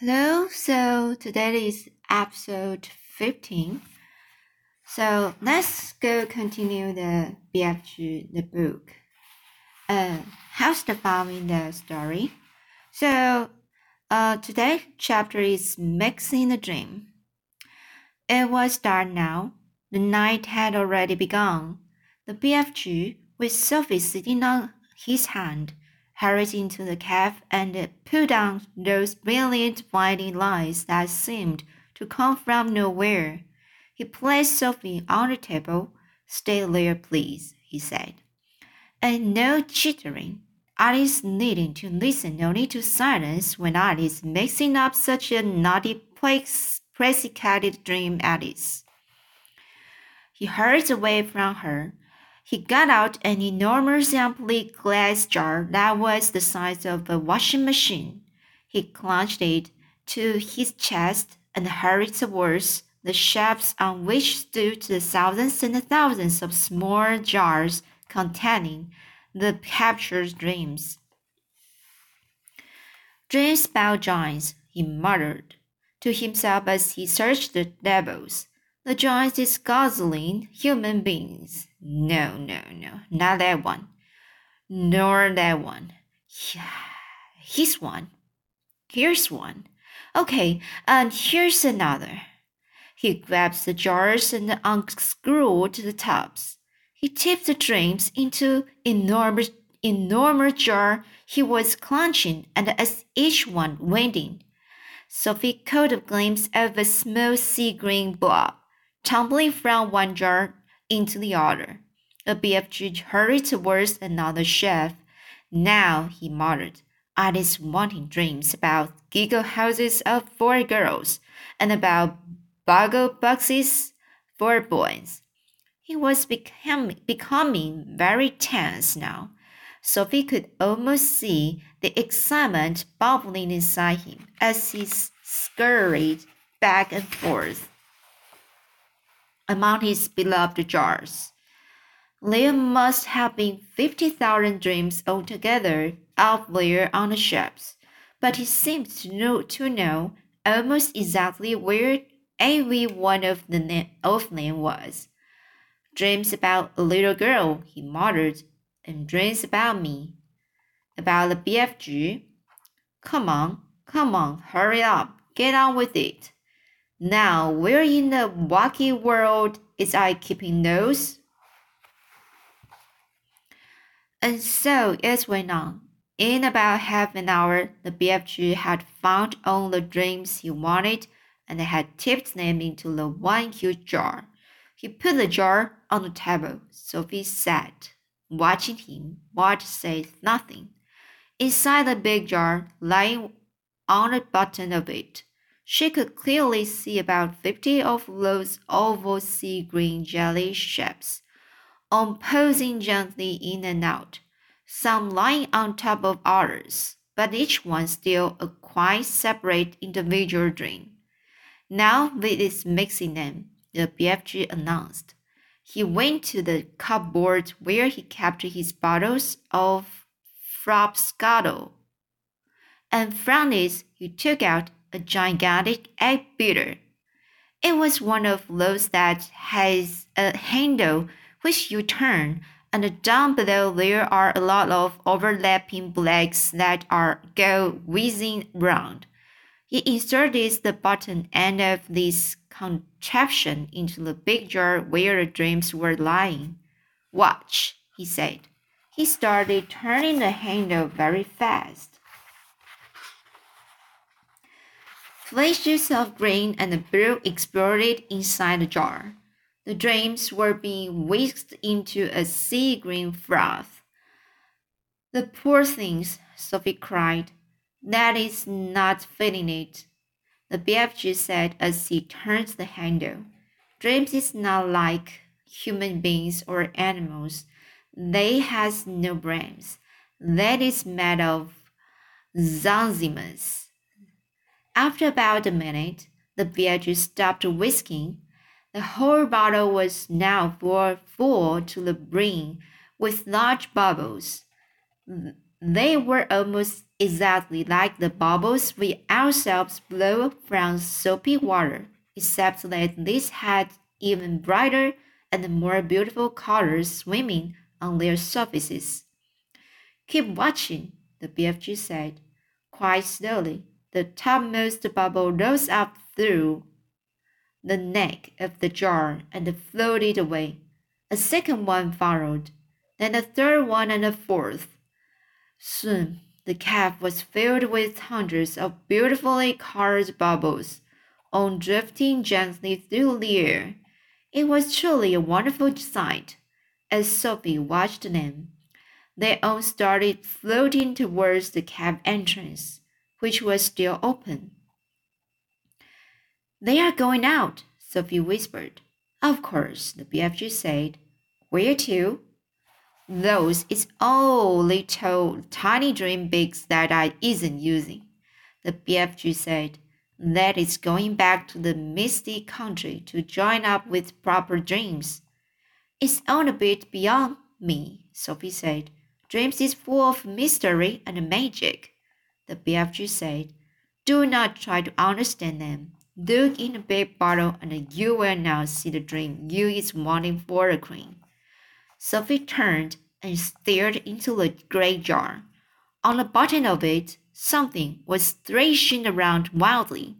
Hello, so today is episode 15. So let's go continue the BFG, the book. Uh, how's the following the story? So, uh, today chapter is Mixing the Dream. It was dark now. The night had already begun. The BFG, with Sophie sitting on his hand, hurried into the cave and put down those brilliant white lights that seemed to come from nowhere. He placed Sophie on the table. Stay there, please, he said. And no chittering. Alice needing to listen only to silence when Alice mixing up such a naughty, precipitate dream Alice. He hurried away from her he got out an enormous empty glass jar that was the size of a washing machine. He clutched it to his chest and hurried towards the shelves on which stood the thousands and thousands of small jars containing the captured dreams. Dreams about giants, he muttered to himself as he searched the labels. The giant is guzzling human beings. No, no, no, not that one. Nor that one. Yeah, here's one. Here's one. Okay, and here's another. He grabs the jars and unscrewed the tops. He tipped the dreams into enormous, enormous jar he was clenching, and as each one went in, Sophie caught a glimpse of a small sea green blob tumbling from one jar into the other. The BFG hurried towards another shelf. Now, he muttered, "I Alice wanting dreams about giggle houses for girls and about boggle boxes for boys. He was becoming, becoming very tense now. Sophie could almost see the excitement bubbling inside him as he scurried back and forth among his beloved jars. There must have been fifty thousand dreams altogether out there on the shelves, but he seemed to know, to know almost exactly where every one of, the of them was. Dreams about a little girl, he muttered, and dreams about me. About the BFG. Come on, come on, hurry up, get on with it. Now, where in the wacky world is I keeping those? And so it went on. In about half an hour, the BFG had found all the dreams he wanted and had tipped them into the one huge jar. He put the jar on the table. Sophie sat, watching him, but said nothing. Inside the big jar, lying on the bottom of it, she could clearly see about fifty of those oval sea green jelly shapes, all posing gently in and out, some lying on top of others, but each one still a quite separate individual dream. Now with its mixing them, the BFG announced. He went to the cupboard where he kept his bottles of Frobscottle, and from it he took out a gigantic egg beater. It was one of those that has a handle which you turn, and down below there are a lot of overlapping blades that are go whizzing round. He inserted the bottom end of this contraption into the big jar where the dreams were lying. Watch, he said. He started turning the handle very fast. Flashes of green and blue exploded inside the jar. The dreams were being whisked into a sea green froth. The poor things, Sophie cried. That is not fitting it. The BFG said as he turned the handle. Dreams is not like human beings or animals. They has no brains. That is made of zunzimas. After about a minute, the BFG stopped whisking. The whole bottle was now full to the brim with large bubbles. They were almost exactly like the bubbles we ourselves blow from soapy water, except that these had even brighter and more beautiful colors swimming on their surfaces. Keep watching, the BFG said. Quite slowly, the topmost bubble rose up through the neck of the jar and floated away. A second one followed, then a third one and a fourth. Soon the cave was filled with hundreds of beautifully colored bubbles, all drifting gently through the air. It was truly a wonderful sight. As Sophie watched them, they all started floating towards the cave entrance, which was still open. They are going out, Sophie whispered. Of course, the BFG said. Where to? Those is all little tiny dream bigs that I isn't using, the BFG said. That is going back to the misty country to join up with proper dreams. It's all a bit beyond me, Sophie said. Dreams is full of mystery and magic, the BFG said. Do not try to understand them. Look in the big bottle and you will now see the dream you is wanting for a queen. Sophie turned and stared into the great jar. On the bottom of it, something was thrashing around wildly,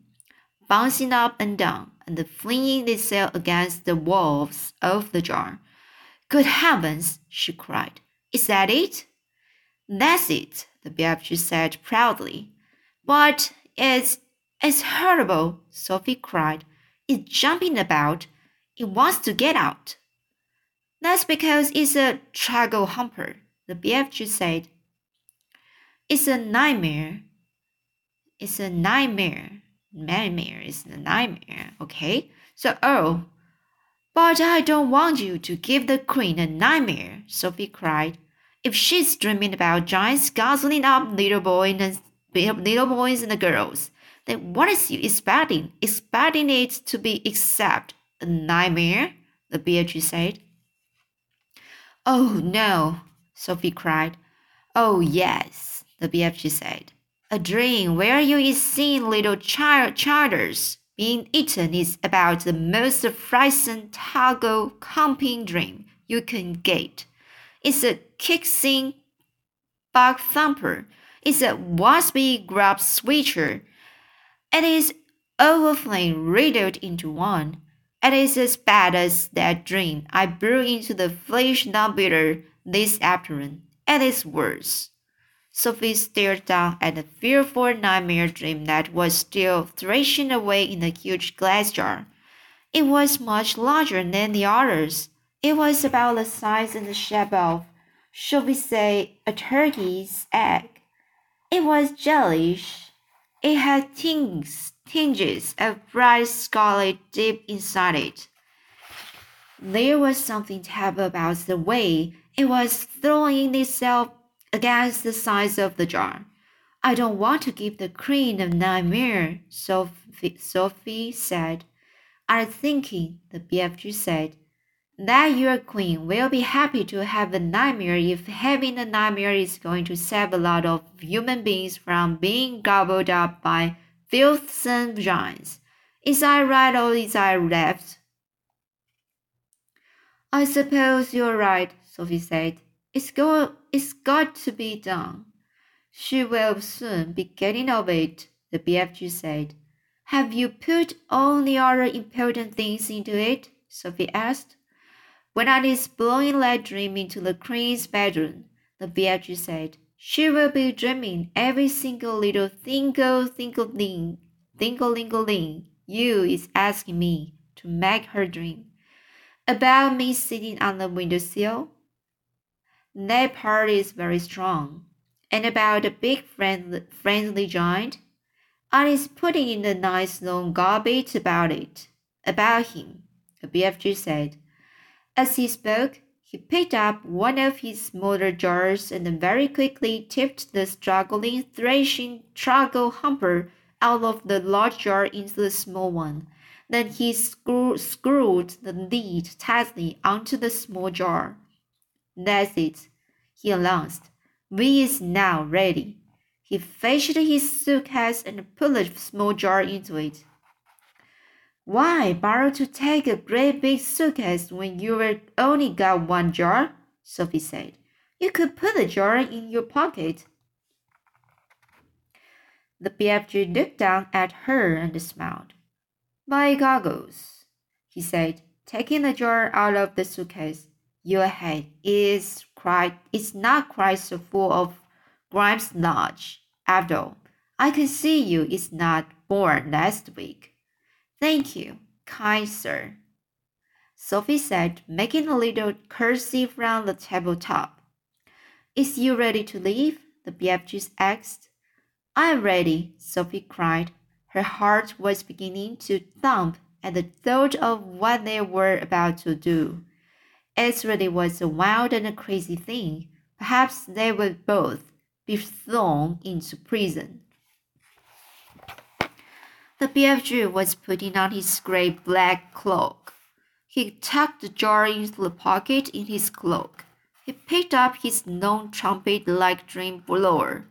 bouncing up and down and flinging itself against the walls of the jar. Good heavens, she cried. Is that it? That's it, the BFG said proudly. But it's it's horrible, Sophie cried. It's jumping about. It wants to get out. That's because it's a trogglehumper, the BFG said. It's a nightmare. It's a nightmare. Nightmare is a nightmare, okay? So, oh, but I don't want you to give the queen a nightmare, Sophie cried. If she's dreaming about giants guzzling up little boys and little boys and the girls, then what is you expecting? Expecting it to be except a nightmare? The BFG said. Oh no, Sophie cried. Oh yes, the BFG said. A dream where you is seeing little child childers being eaten is about the most frightening toggle comping dream you can get. It's a kissing bug thumper. It's a waspy grub switcher it is overflowing riddled into one. It is as bad as that dream I blew into the Fleshlumpeater this afternoon. It is worse. Sophie stared down at the fearful nightmare dream that was still thrashing away in the huge glass jar. It was much larger than the others. It was about the size and the shape of, shall we say, a turkey's egg. It was jellyish. it had tinges, tinges of bright scarlet deep inside it. There was something terrible about the way it was throwing itself against the sides of the jar. I don't want to give the queen a nightmare, Sophie, Sophie said. I'm thinking, the BFG said that your queen will be happy to have a nightmare if having a nightmare is going to save a lot of human beings from being gobbled up by filthsome giants. Is I right or is I left? I suppose you're right, Sophie said. It's, go, it's got to be done. She will soon be getting over it, the BFG said. Have you put all the other important things into it? Sophie asked. When I is blowing that dream into the queen's bedroom, the BFG said, she will be dreaming every single little thingle thingle thing, thingle lingle ling you is asking me to make her dream. About me sitting on the windowsill? That part is very strong. And about the big friendly, friendly giant? I is putting in a nice long garbage about it, about him, the BFG said. As he spoke, he picked up one of his smaller jars and very quickly tipped the struggling, thrashing trogglehumper out of the large jar into the small one. Then he screw, screwed the lid tightly onto the small jar. That's it, he announced. We is now ready. He fetched his suitcase and put the small jar into it. Why borrow to take a great big suitcase when you've only got one jar? Sophie said. You could put the jar in your pocket. The BFG looked down at her and smiled. My goggles, he said, taking the jar out of the suitcase. Your head is quite it's not quite so full of Grimes Lodge. After all, I can see you is not born last week. Thank you, kind sir. Sophie said, making a little curtsy from the tabletop. Is you ready to leave? The BFG asked. I'm ready, Sophie cried. Her heart was beginning to thump at the thought of what they were about to do. It really was a wild and a crazy thing. Perhaps they would both be thrown into prison. The BFG was putting on his gray black cloak. He tucked the jar into the pocket in his cloak. He picked up his non trumpet like dream blower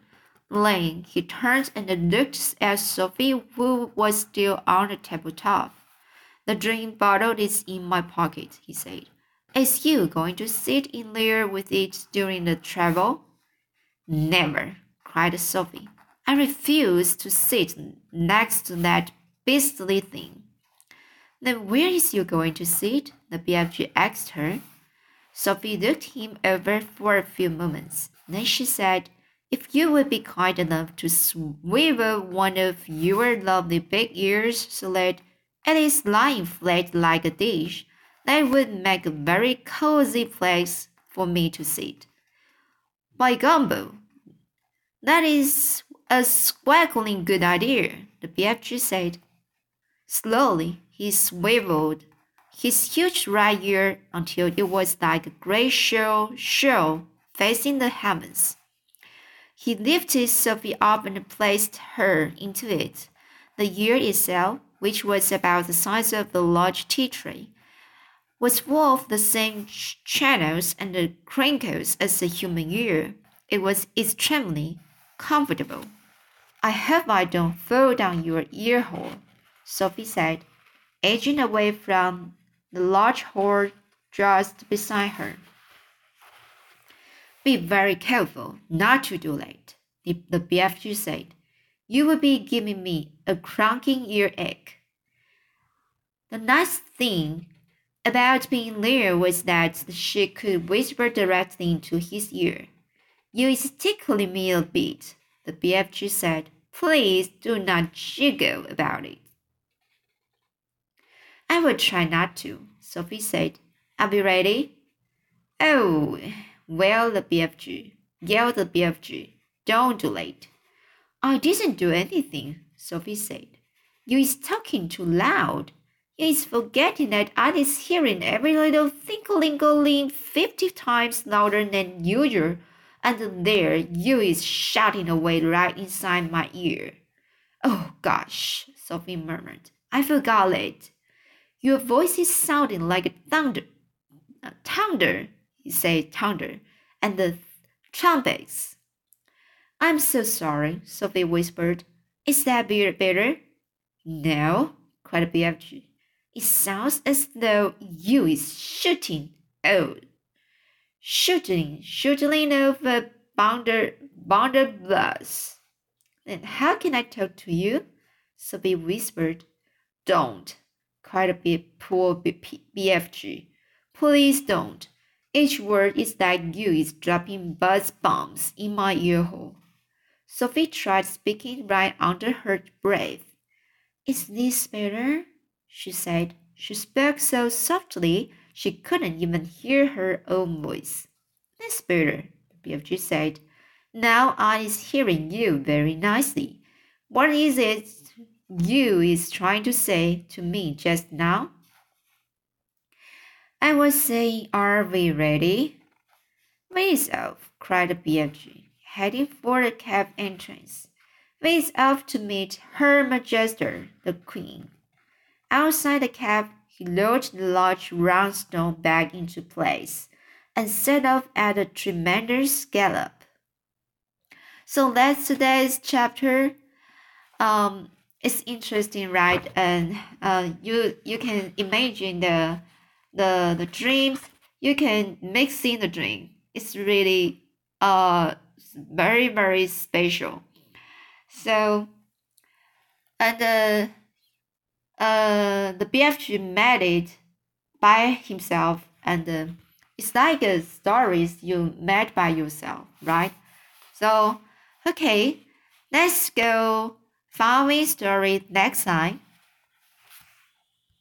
Lane, he turned and looked at Sophie, who was still on the tabletop. The drink bottle is in my pocket, he said. Is you going to sit in there with it during the travel? Never, cried Sophie. I refuse to sit next to that beastly thing. Then where is you going to sit? The BFG asked her. Sophie looked him over for a few moments. Then she said, if you would be kind enough to swivel one of your lovely big ears so that it is lying flat like a dish, that would make a very cozy place for me to sit. By gumbo, that is a squackling good idea, the BFG said. Slowly, he swiveled his huge right ear until it was like a great shell shell facing the heavens. He lifted Sophie up and placed her into it. The ear itself, which was about the size of a large tea tray, was full of the same channels and crinkles as a human ear. It was extremely comfortable. I hope I don't fall down your ear hole, Sophie said, edging away from the large hole just beside her. Be very careful not to do that, the BFG said. You will be giving me a crunking earache. The nice thing about being there was that she could whisper directly into his ear. You is tickling me a bit, the BFG said. Please do not jiggle about it. I will try not to, Sophie said. Are we ready? Oh, well, the BFG, yelled the BFG. Don't do it. I didn't do anything, Sophie said. You is talking too loud. You is forgetting that I is hearing every little tinkling fifty times louder than usual, and there you is shouting away right inside my ear. Oh gosh, Sophie murmured. I forgot it. Your voice is sounding like thunder. Thunder he said thunder, and the trumpets. I'm so sorry, Sophie whispered. Is that better? No, cried BFG. It sounds as though you is shooting. Oh, shooting, shooting over bounder, bounder bus. Then how can I talk to you? Sophie whispered. Don't, cried a bit poor BFG. Please don't. Each word is like you is dropping buzz bombs in my ear hole. Sophie tried speaking right under her breath. Is this better? she said. She spoke so softly she couldn't even hear her own voice. That's better, BFG said. Now I is hearing you very nicely. What is it you is trying to say to me just now? I was saying, are we ready? Face off, cried the BFG, heading for the cab entrance. Face off to meet Her Majesty, the Queen. Outside the cab, he lowered the large round stone back into place and set off at a tremendous gallop. So that's today's chapter. Um, it's interesting, right? And uh, you you can imagine the the the dreams. You can mix in the dream. It's really uh very very special. So and uh, uh the BFG made it by himself and uh, it's like a stories you made by yourself, right? So okay, let's go following story next time.